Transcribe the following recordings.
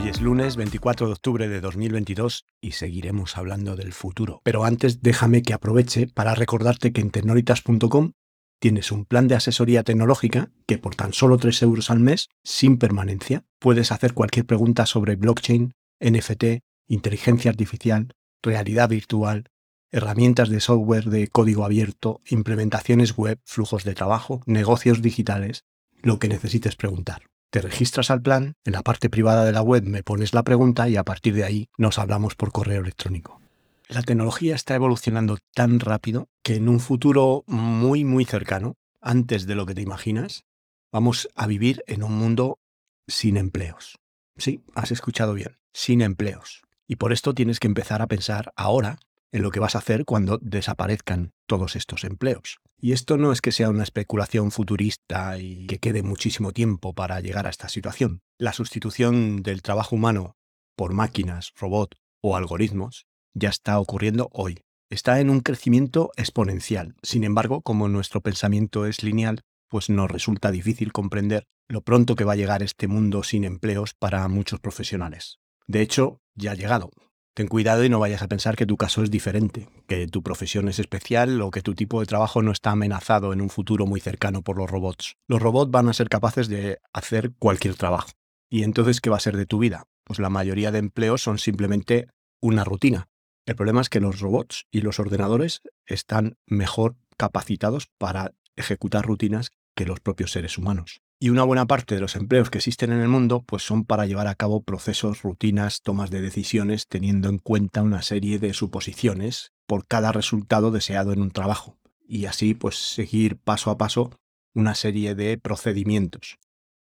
Hoy es lunes 24 de octubre de 2022 y seguiremos hablando del futuro. Pero antes déjame que aproveche para recordarte que en tecnolitas.com tienes un plan de asesoría tecnológica que por tan solo 3 euros al mes, sin permanencia, puedes hacer cualquier pregunta sobre blockchain, NFT, inteligencia artificial, realidad virtual, herramientas de software de código abierto, implementaciones web, flujos de trabajo, negocios digitales, lo que necesites preguntar. Te registras al plan, en la parte privada de la web me pones la pregunta y a partir de ahí nos hablamos por correo electrónico. La tecnología está evolucionando tan rápido que en un futuro muy muy cercano, antes de lo que te imaginas, vamos a vivir en un mundo sin empleos. Sí, has escuchado bien, sin empleos. Y por esto tienes que empezar a pensar ahora en lo que vas a hacer cuando desaparezcan todos estos empleos. Y esto no es que sea una especulación futurista y que quede muchísimo tiempo para llegar a esta situación. La sustitución del trabajo humano por máquinas, robots o algoritmos ya está ocurriendo hoy. Está en un crecimiento exponencial. Sin embargo, como nuestro pensamiento es lineal, pues nos resulta difícil comprender lo pronto que va a llegar este mundo sin empleos para muchos profesionales. De hecho, ya ha llegado. Ten cuidado y no vayas a pensar que tu caso es diferente, que tu profesión es especial o que tu tipo de trabajo no está amenazado en un futuro muy cercano por los robots. Los robots van a ser capaces de hacer cualquier trabajo. ¿Y entonces qué va a ser de tu vida? Pues la mayoría de empleos son simplemente una rutina. El problema es que los robots y los ordenadores están mejor capacitados para ejecutar rutinas los propios seres humanos. Y una buena parte de los empleos que existen en el mundo pues son para llevar a cabo procesos, rutinas, tomas de decisiones, teniendo en cuenta una serie de suposiciones por cada resultado deseado en un trabajo. Y así pues seguir paso a paso una serie de procedimientos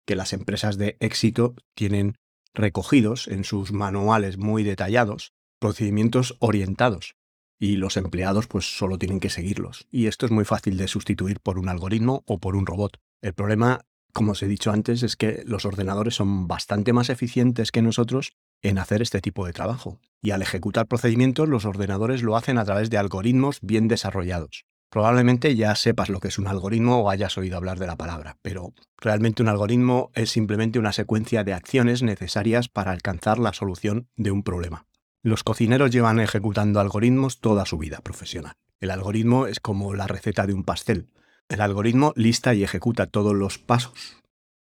que las empresas de éxito tienen recogidos en sus manuales muy detallados, procedimientos orientados, y los empleados pues solo tienen que seguirlos. Y esto es muy fácil de sustituir por un algoritmo o por un robot. El problema como os he dicho antes, es que los ordenadores son bastante más eficientes que nosotros en hacer este tipo de trabajo. Y al ejecutar procedimientos, los ordenadores lo hacen a través de algoritmos bien desarrollados. Probablemente ya sepas lo que es un algoritmo o hayas oído hablar de la palabra, pero realmente un algoritmo es simplemente una secuencia de acciones necesarias para alcanzar la solución de un problema. Los cocineros llevan ejecutando algoritmos toda su vida profesional. El algoritmo es como la receta de un pastel. El algoritmo lista y ejecuta todos los pasos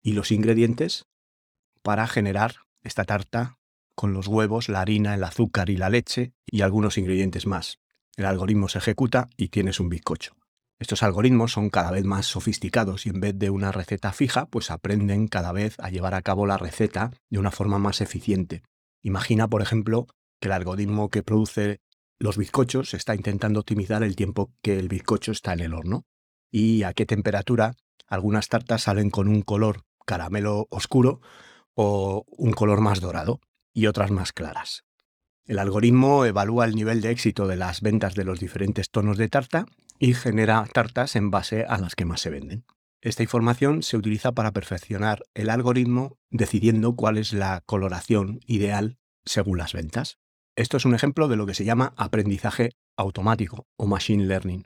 y los ingredientes para generar esta tarta con los huevos, la harina, el azúcar y la leche y algunos ingredientes más. El algoritmo se ejecuta y tienes un bizcocho. Estos algoritmos son cada vez más sofisticados y en vez de una receta fija, pues aprenden cada vez a llevar a cabo la receta de una forma más eficiente. Imagina, por ejemplo, que el algoritmo que produce los bizcochos está intentando optimizar el tiempo que el bizcocho está en el horno y a qué temperatura algunas tartas salen con un color caramelo oscuro o un color más dorado y otras más claras. El algoritmo evalúa el nivel de éxito de las ventas de los diferentes tonos de tarta y genera tartas en base a las que más se venden. Esta información se utiliza para perfeccionar el algoritmo decidiendo cuál es la coloración ideal según las ventas. Esto es un ejemplo de lo que se llama aprendizaje automático o machine learning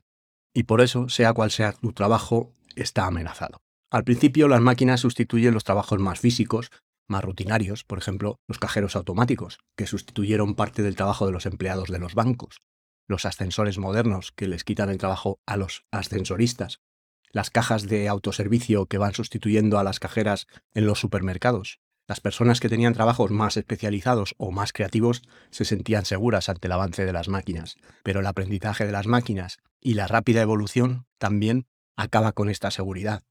y por eso, sea cual sea tu trabajo, está amenazado. Al principio las máquinas sustituyen los trabajos más físicos, más rutinarios, por ejemplo, los cajeros automáticos, que sustituyeron parte del trabajo de los empleados de los bancos, los ascensores modernos, que les quitan el trabajo a los ascensoristas, las cajas de autoservicio que van sustituyendo a las cajeras en los supermercados, las personas que tenían trabajos más especializados o más creativos se sentían seguras ante el avance de las máquinas, pero el aprendizaje de las máquinas y la rápida evolución también acaba con esta seguridad.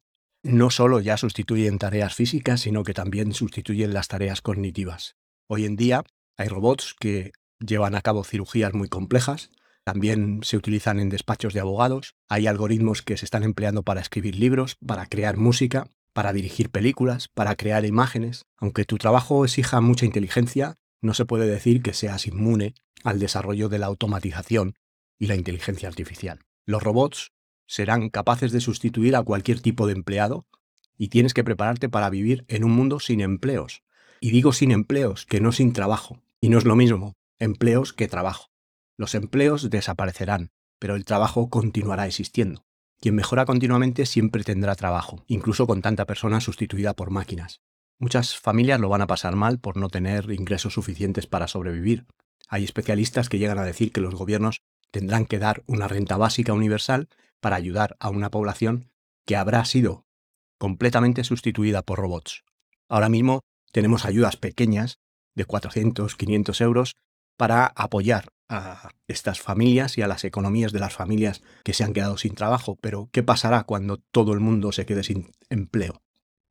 No solo ya sustituyen tareas físicas, sino que también sustituyen las tareas cognitivas. Hoy en día hay robots que llevan a cabo cirugías muy complejas, también se utilizan en despachos de abogados, hay algoritmos que se están empleando para escribir libros, para crear música, para dirigir películas, para crear imágenes. Aunque tu trabajo exija mucha inteligencia, no se puede decir que seas inmune al desarrollo de la automatización y la inteligencia artificial. Los robots serán capaces de sustituir a cualquier tipo de empleado y tienes que prepararte para vivir en un mundo sin empleos. Y digo sin empleos, que no sin trabajo. Y no es lo mismo empleos que trabajo. Los empleos desaparecerán, pero el trabajo continuará existiendo. Quien mejora continuamente siempre tendrá trabajo, incluso con tanta persona sustituida por máquinas. Muchas familias lo van a pasar mal por no tener ingresos suficientes para sobrevivir. Hay especialistas que llegan a decir que los gobiernos tendrán que dar una renta básica universal para ayudar a una población que habrá sido completamente sustituida por robots. Ahora mismo tenemos ayudas pequeñas de 400, 500 euros para apoyar a estas familias y a las economías de las familias que se han quedado sin trabajo. Pero, ¿qué pasará cuando todo el mundo se quede sin empleo?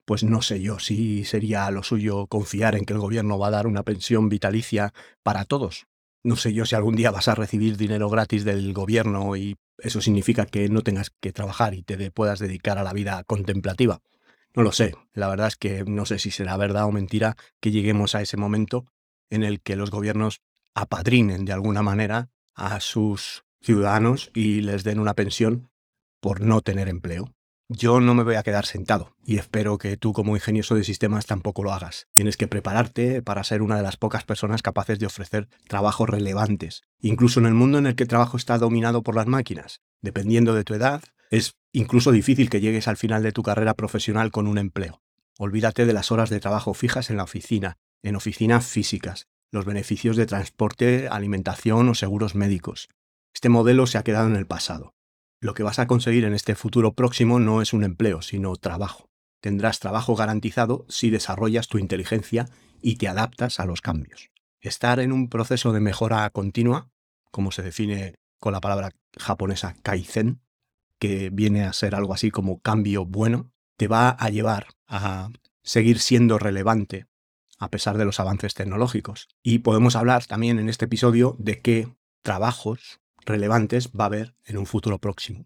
Pues no sé yo si sería lo suyo confiar en que el gobierno va a dar una pensión vitalicia para todos. No sé yo si algún día vas a recibir dinero gratis del gobierno y eso significa que no tengas que trabajar y te puedas dedicar a la vida contemplativa. No lo sé, la verdad es que no sé si será verdad o mentira que lleguemos a ese momento en el que los gobiernos apadrinen de alguna manera a sus ciudadanos y les den una pensión por no tener empleo. Yo no me voy a quedar sentado y espero que tú como ingenioso de sistemas tampoco lo hagas. Tienes que prepararte para ser una de las pocas personas capaces de ofrecer trabajos relevantes, incluso en el mundo en el que el trabajo está dominado por las máquinas. Dependiendo de tu edad, es incluso difícil que llegues al final de tu carrera profesional con un empleo. Olvídate de las horas de trabajo fijas en la oficina, en oficinas físicas, los beneficios de transporte, alimentación o seguros médicos. Este modelo se ha quedado en el pasado. Lo que vas a conseguir en este futuro próximo no es un empleo, sino trabajo. Tendrás trabajo garantizado si desarrollas tu inteligencia y te adaptas a los cambios. Estar en un proceso de mejora continua, como se define con la palabra japonesa kaizen, que viene a ser algo así como cambio bueno, te va a llevar a seguir siendo relevante a pesar de los avances tecnológicos. Y podemos hablar también en este episodio de qué trabajos relevantes va a haber en un futuro próximo.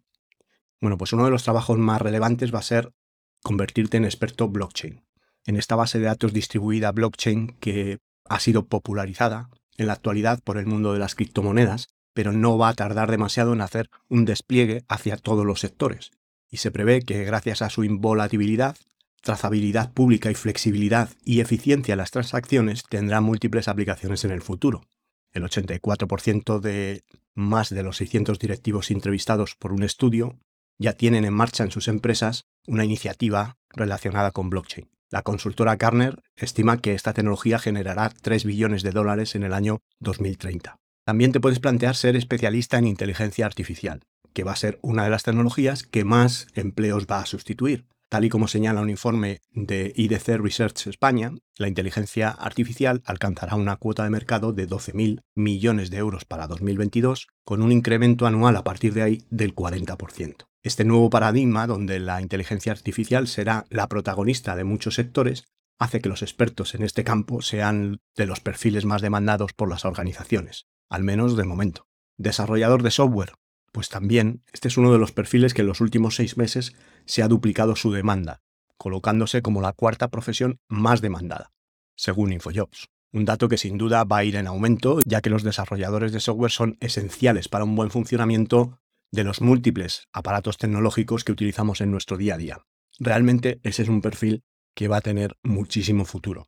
Bueno, pues uno de los trabajos más relevantes va a ser convertirte en experto blockchain. En esta base de datos distribuida blockchain que ha sido popularizada en la actualidad por el mundo de las criptomonedas, pero no va a tardar demasiado en hacer un despliegue hacia todos los sectores. Y se prevé que gracias a su involatilidad trazabilidad pública y flexibilidad y eficiencia en las transacciones tendrá múltiples aplicaciones en el futuro. El 84% de más de los 600 directivos entrevistados por un estudio ya tienen en marcha en sus empresas una iniciativa relacionada con blockchain. La consultora Gartner estima que esta tecnología generará 3 billones de dólares en el año 2030. También te puedes plantear ser especialista en inteligencia artificial, que va a ser una de las tecnologías que más empleos va a sustituir. Tal y como señala un informe de IDC Research España, la inteligencia artificial alcanzará una cuota de mercado de 12.000 millones de euros para 2022, con un incremento anual a partir de ahí del 40%. Este nuevo paradigma, donde la inteligencia artificial será la protagonista de muchos sectores, hace que los expertos en este campo sean de los perfiles más demandados por las organizaciones, al menos de momento. Desarrollador de software, pues también este es uno de los perfiles que en los últimos seis meses se ha duplicado su demanda, colocándose como la cuarta profesión más demandada, según Infojobs. Un dato que sin duda va a ir en aumento, ya que los desarrolladores de software son esenciales para un buen funcionamiento de los múltiples aparatos tecnológicos que utilizamos en nuestro día a día. Realmente ese es un perfil que va a tener muchísimo futuro.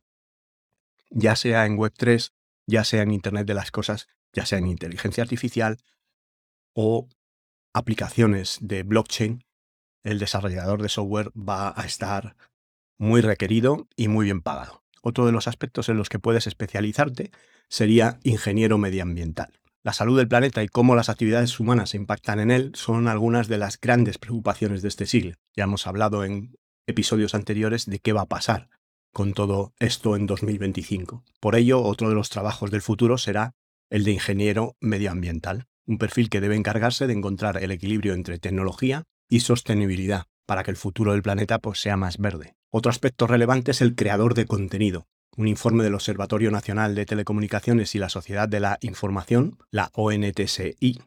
Ya sea en Web3, ya sea en Internet de las Cosas, ya sea en inteligencia artificial o aplicaciones de blockchain, el desarrollador de software va a estar muy requerido y muy bien pagado. Otro de los aspectos en los que puedes especializarte sería ingeniero medioambiental. La salud del planeta y cómo las actividades humanas impactan en él son algunas de las grandes preocupaciones de este siglo. Ya hemos hablado en episodios anteriores de qué va a pasar con todo esto en 2025. Por ello, otro de los trabajos del futuro será el de ingeniero medioambiental un perfil que debe encargarse de encontrar el equilibrio entre tecnología y sostenibilidad para que el futuro del planeta pues, sea más verde. Otro aspecto relevante es el creador de contenido. Un informe del Observatorio Nacional de Telecomunicaciones y la Sociedad de la Información, la ONTSI,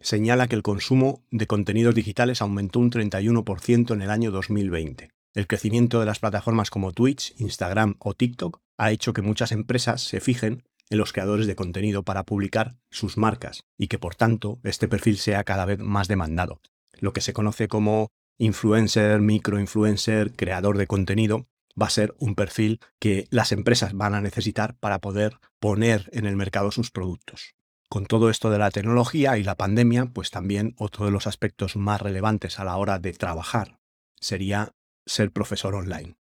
señala que el consumo de contenidos digitales aumentó un 31% en el año 2020. El crecimiento de las plataformas como Twitch, Instagram o TikTok ha hecho que muchas empresas se fijen en los creadores de contenido para publicar sus marcas y que por tanto este perfil sea cada vez más demandado. Lo que se conoce como influencer, microinfluencer, creador de contenido, va a ser un perfil que las empresas van a necesitar para poder poner en el mercado sus productos. Con todo esto de la tecnología y la pandemia, pues también otro de los aspectos más relevantes a la hora de trabajar sería ser profesor online.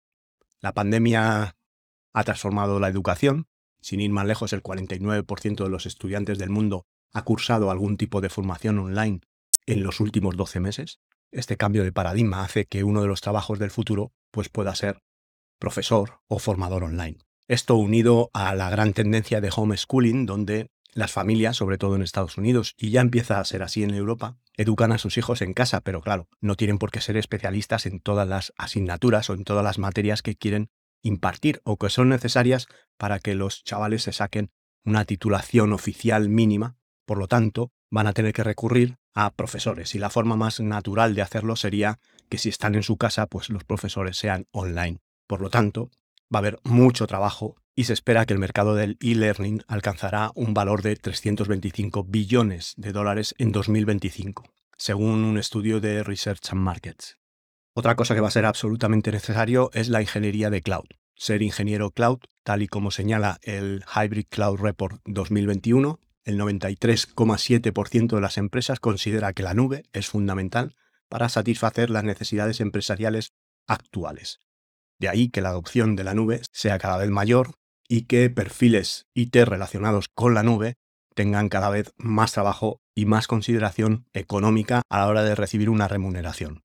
La pandemia ha transformado la educación. Sin ir más lejos, el 49% de los estudiantes del mundo ha cursado algún tipo de formación online en los últimos 12 meses. Este cambio de paradigma hace que uno de los trabajos del futuro pues pueda ser profesor o formador online. Esto unido a la gran tendencia de homeschooling, donde las familias, sobre todo en Estados Unidos, y ya empieza a ser así en Europa, educan a sus hijos en casa, pero claro, no tienen por qué ser especialistas en todas las asignaturas o en todas las materias que quieren impartir o que son necesarias para que los chavales se saquen una titulación oficial mínima. Por lo tanto, van a tener que recurrir a profesores y la forma más natural de hacerlo sería que si están en su casa, pues los profesores sean online. Por lo tanto, va a haber mucho trabajo y se espera que el mercado del e-learning alcanzará un valor de 325 billones de dólares en 2025, según un estudio de Research and Markets. Otra cosa que va a ser absolutamente necesario es la ingeniería de cloud. Ser ingeniero cloud, tal y como señala el Hybrid Cloud Report 2021, el 93,7% de las empresas considera que la nube es fundamental para satisfacer las necesidades empresariales actuales. De ahí que la adopción de la nube sea cada vez mayor y que perfiles IT relacionados con la nube tengan cada vez más trabajo y más consideración económica a la hora de recibir una remuneración.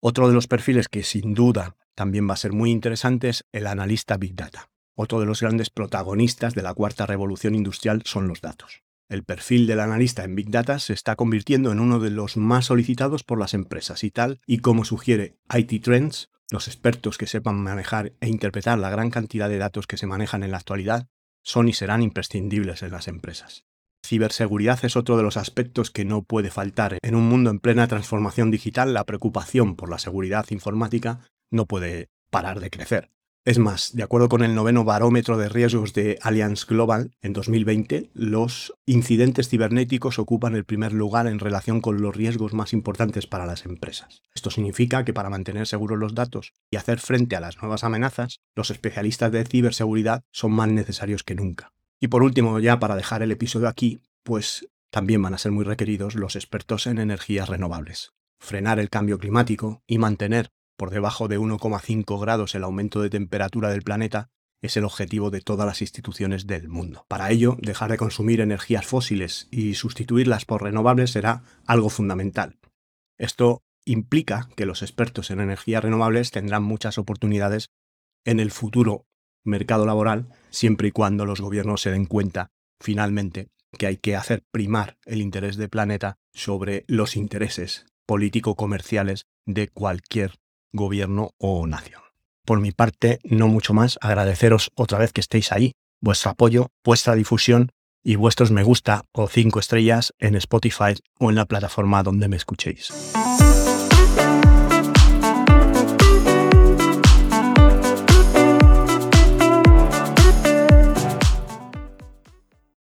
Otro de los perfiles que sin duda también va a ser muy interesante es el analista Big Data. Otro de los grandes protagonistas de la cuarta revolución industrial son los datos. El perfil del analista en Big Data se está convirtiendo en uno de los más solicitados por las empresas y tal y como sugiere IT Trends, los expertos que sepan manejar e interpretar la gran cantidad de datos que se manejan en la actualidad son y serán imprescindibles en las empresas. Ciberseguridad es otro de los aspectos que no puede faltar. En un mundo en plena transformación digital, la preocupación por la seguridad informática no puede parar de crecer. Es más, de acuerdo con el noveno barómetro de riesgos de Allianz Global, en 2020 los incidentes cibernéticos ocupan el primer lugar en relación con los riesgos más importantes para las empresas. Esto significa que para mantener seguros los datos y hacer frente a las nuevas amenazas, los especialistas de ciberseguridad son más necesarios que nunca. Y por último, ya para dejar el episodio aquí, pues también van a ser muy requeridos los expertos en energías renovables. Frenar el cambio climático y mantener por debajo de 1,5 grados el aumento de temperatura del planeta es el objetivo de todas las instituciones del mundo. Para ello, dejar de consumir energías fósiles y sustituirlas por renovables será algo fundamental. Esto implica que los expertos en energías renovables tendrán muchas oportunidades en el futuro mercado laboral, siempre y cuando los gobiernos se den cuenta, finalmente, que hay que hacer primar el interés del planeta sobre los intereses político-comerciales de cualquier gobierno o nación. Por mi parte, no mucho más, agradeceros otra vez que estéis ahí, vuestro apoyo, vuestra difusión y vuestros me gusta o cinco estrellas en Spotify o en la plataforma donde me escuchéis.